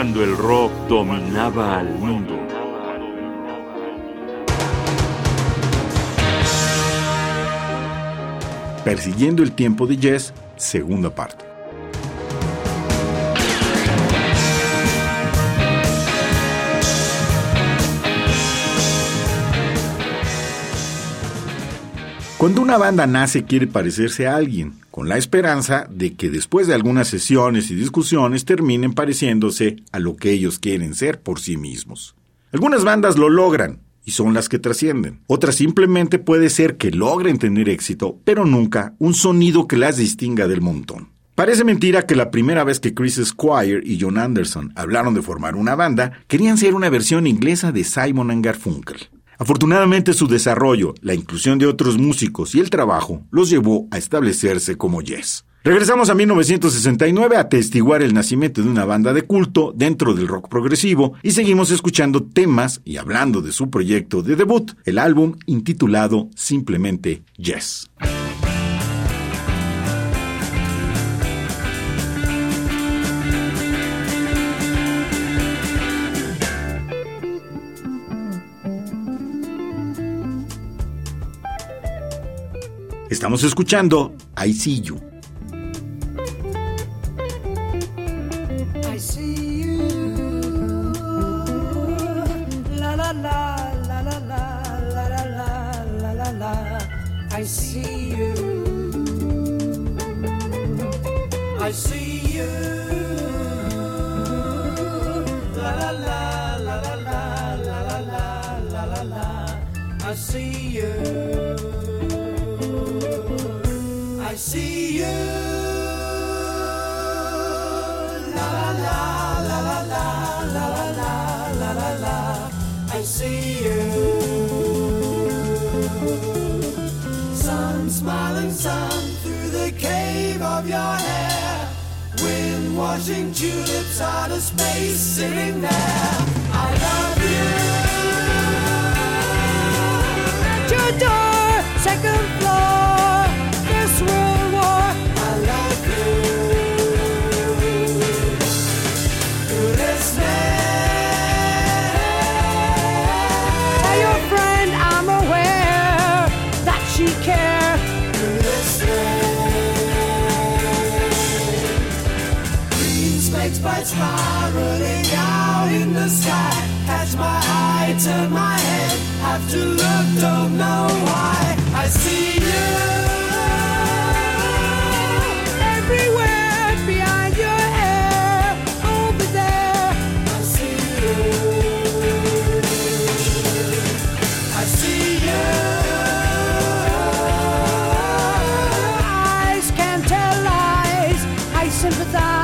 cuando el rock dominaba al mundo. Persiguiendo el tiempo de Jess, segunda parte. Cuando una banda nace quiere parecerse a alguien, con la esperanza de que después de algunas sesiones y discusiones terminen pareciéndose a lo que ellos quieren ser por sí mismos. Algunas bandas lo logran y son las que trascienden. Otras simplemente puede ser que logren tener éxito, pero nunca un sonido que las distinga del montón. Parece mentira que la primera vez que Chris Squire y John Anderson hablaron de formar una banda, querían ser una versión inglesa de Simon Garfunkel. Afortunadamente su desarrollo, la inclusión de otros músicos y el trabajo los llevó a establecerse como Yes. Regresamos a 1969 a atestiguar el nacimiento de una banda de culto dentro del rock progresivo y seguimos escuchando temas y hablando de su proyecto de debut, el álbum intitulado simplemente Yes. Estamos escuchando I See You. I see you. I see you. La la la la la la la la la la. I see you. See you. La la la la la la la la la la la. I see you. Sun smiling sun through the cave of your hair. Wind washing tulips out of space sitting there. spite spiraling out in the sky. Catch my eye, turn my head, have to look, don't know why. I see you everywhere behind your hair. I see you. I see you. Eyes can tell lies. I sympathize.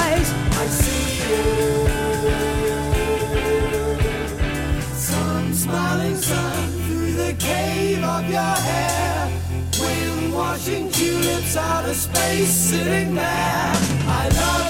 Outer space sitting there. I love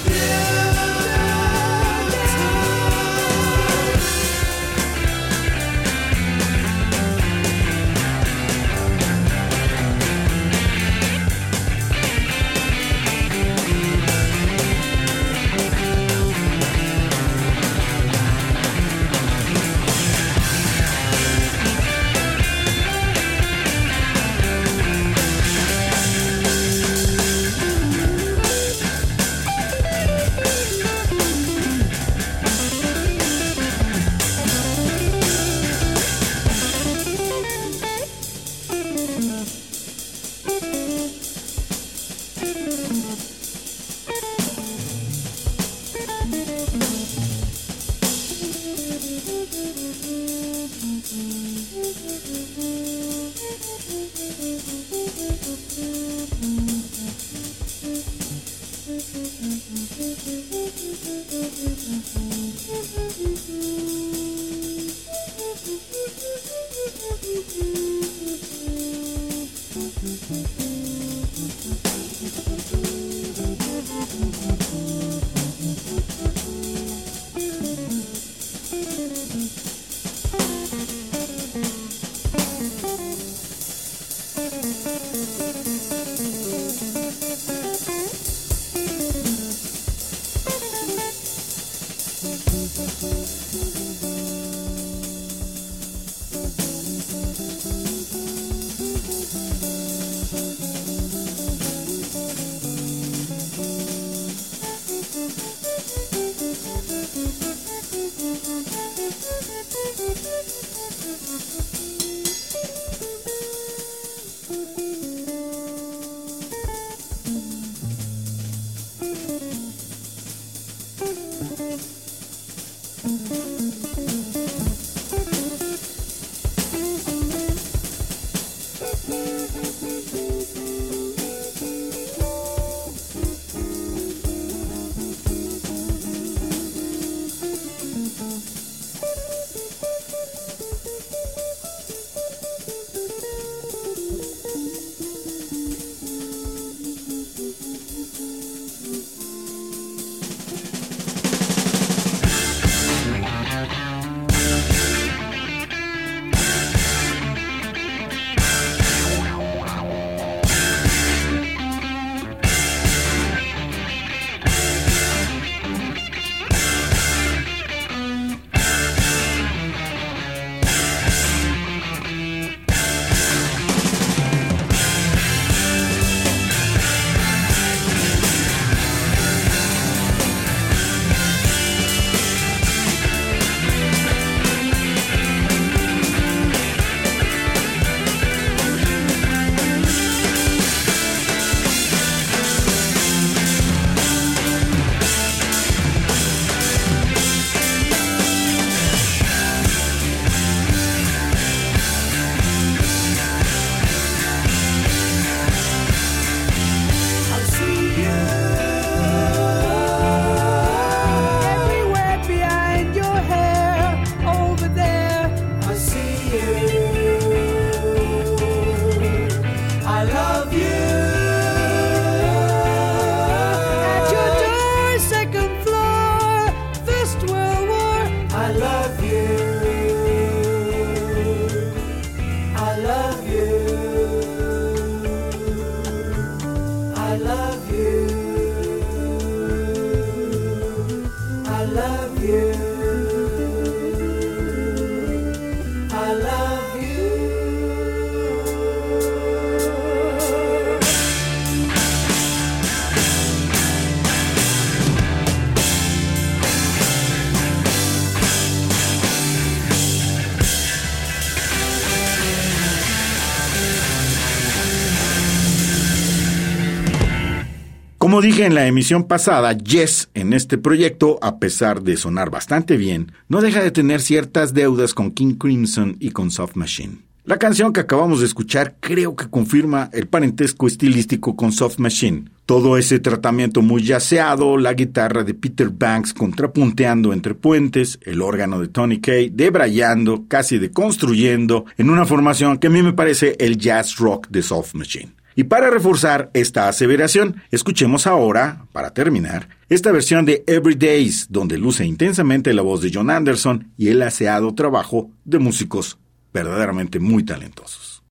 Como dije en la emisión pasada, Yes en este proyecto, a pesar de sonar bastante bien, no deja de tener ciertas deudas con King Crimson y con Soft Machine. La canción que acabamos de escuchar creo que confirma el parentesco estilístico con Soft Machine. Todo ese tratamiento muy yaceado, la guitarra de Peter Banks contrapunteando entre puentes, el órgano de Tony Kay debrayando, casi deconstruyendo, en una formación que a mí me parece el jazz rock de Soft Machine. Y para reforzar esta aseveración, escuchemos ahora, para terminar, esta versión de Every Days, donde luce intensamente la voz de John Anderson y el aseado trabajo de músicos verdaderamente muy talentosos.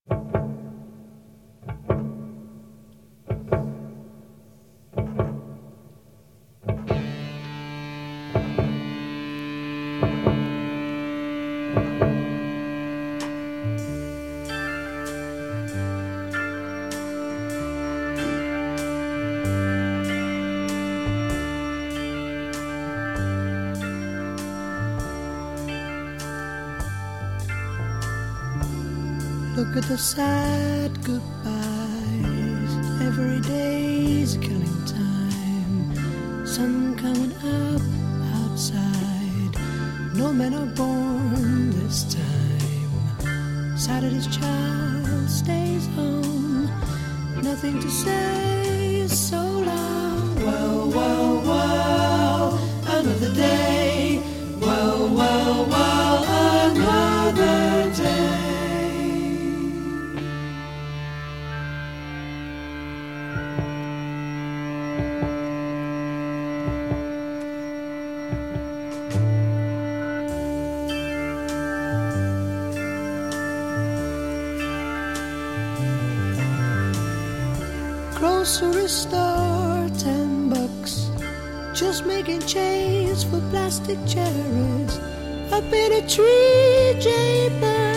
Look at the sad goodbyes. Every day's killing time. Sun coming up outside. No men are born this time. Saturday's child stays home. Nothing to say, so long. Well, well, well, another day. Well, well, well, another grocery store, ten bucks. Just making chains for plastic cherries. Up in a tree, jaybird,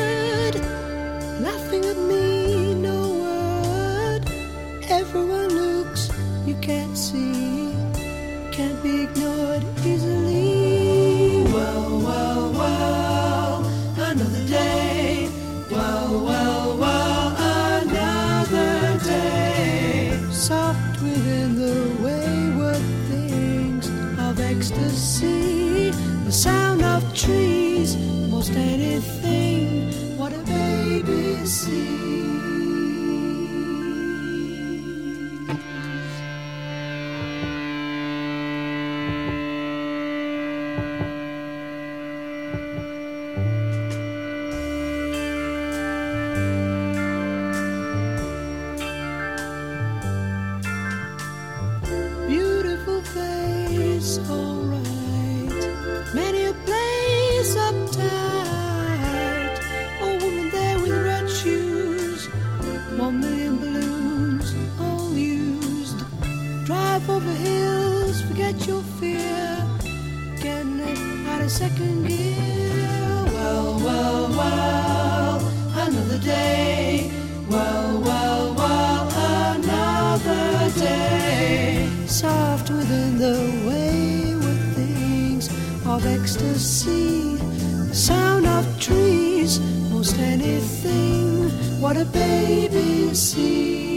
Over hills, forget your fear. Getting it out of second gear. Well, well, well, another day. Well, well, well, another day. Soft within the wayward things of ecstasy. The sound of trees, most anything. What a baby sees.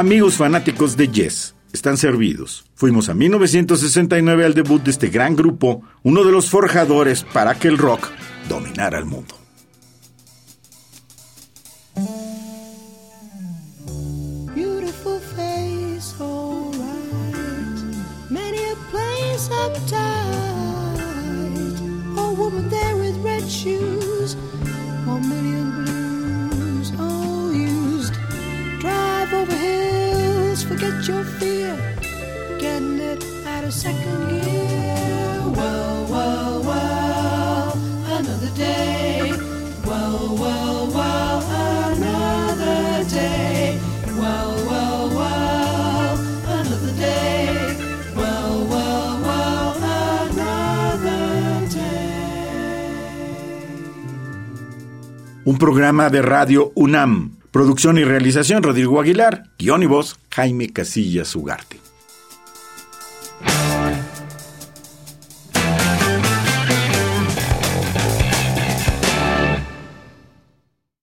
Amigos fanáticos de Yes, están servidos. Fuimos a 1969 al debut de este gran grupo, uno de los forjadores para que el rock dominara el mundo. Uptight. A woman there with red shoes. Forget your fear. Getting it out of second gear. Well, well, well, another day. Well, well, well, another day. Well, well, well, another day. Well, well, well, another day. Un programa de radio UNAM. Producción y realización Rodrigo Aguilar. Guión y voz Jaime Casillas Ugarte.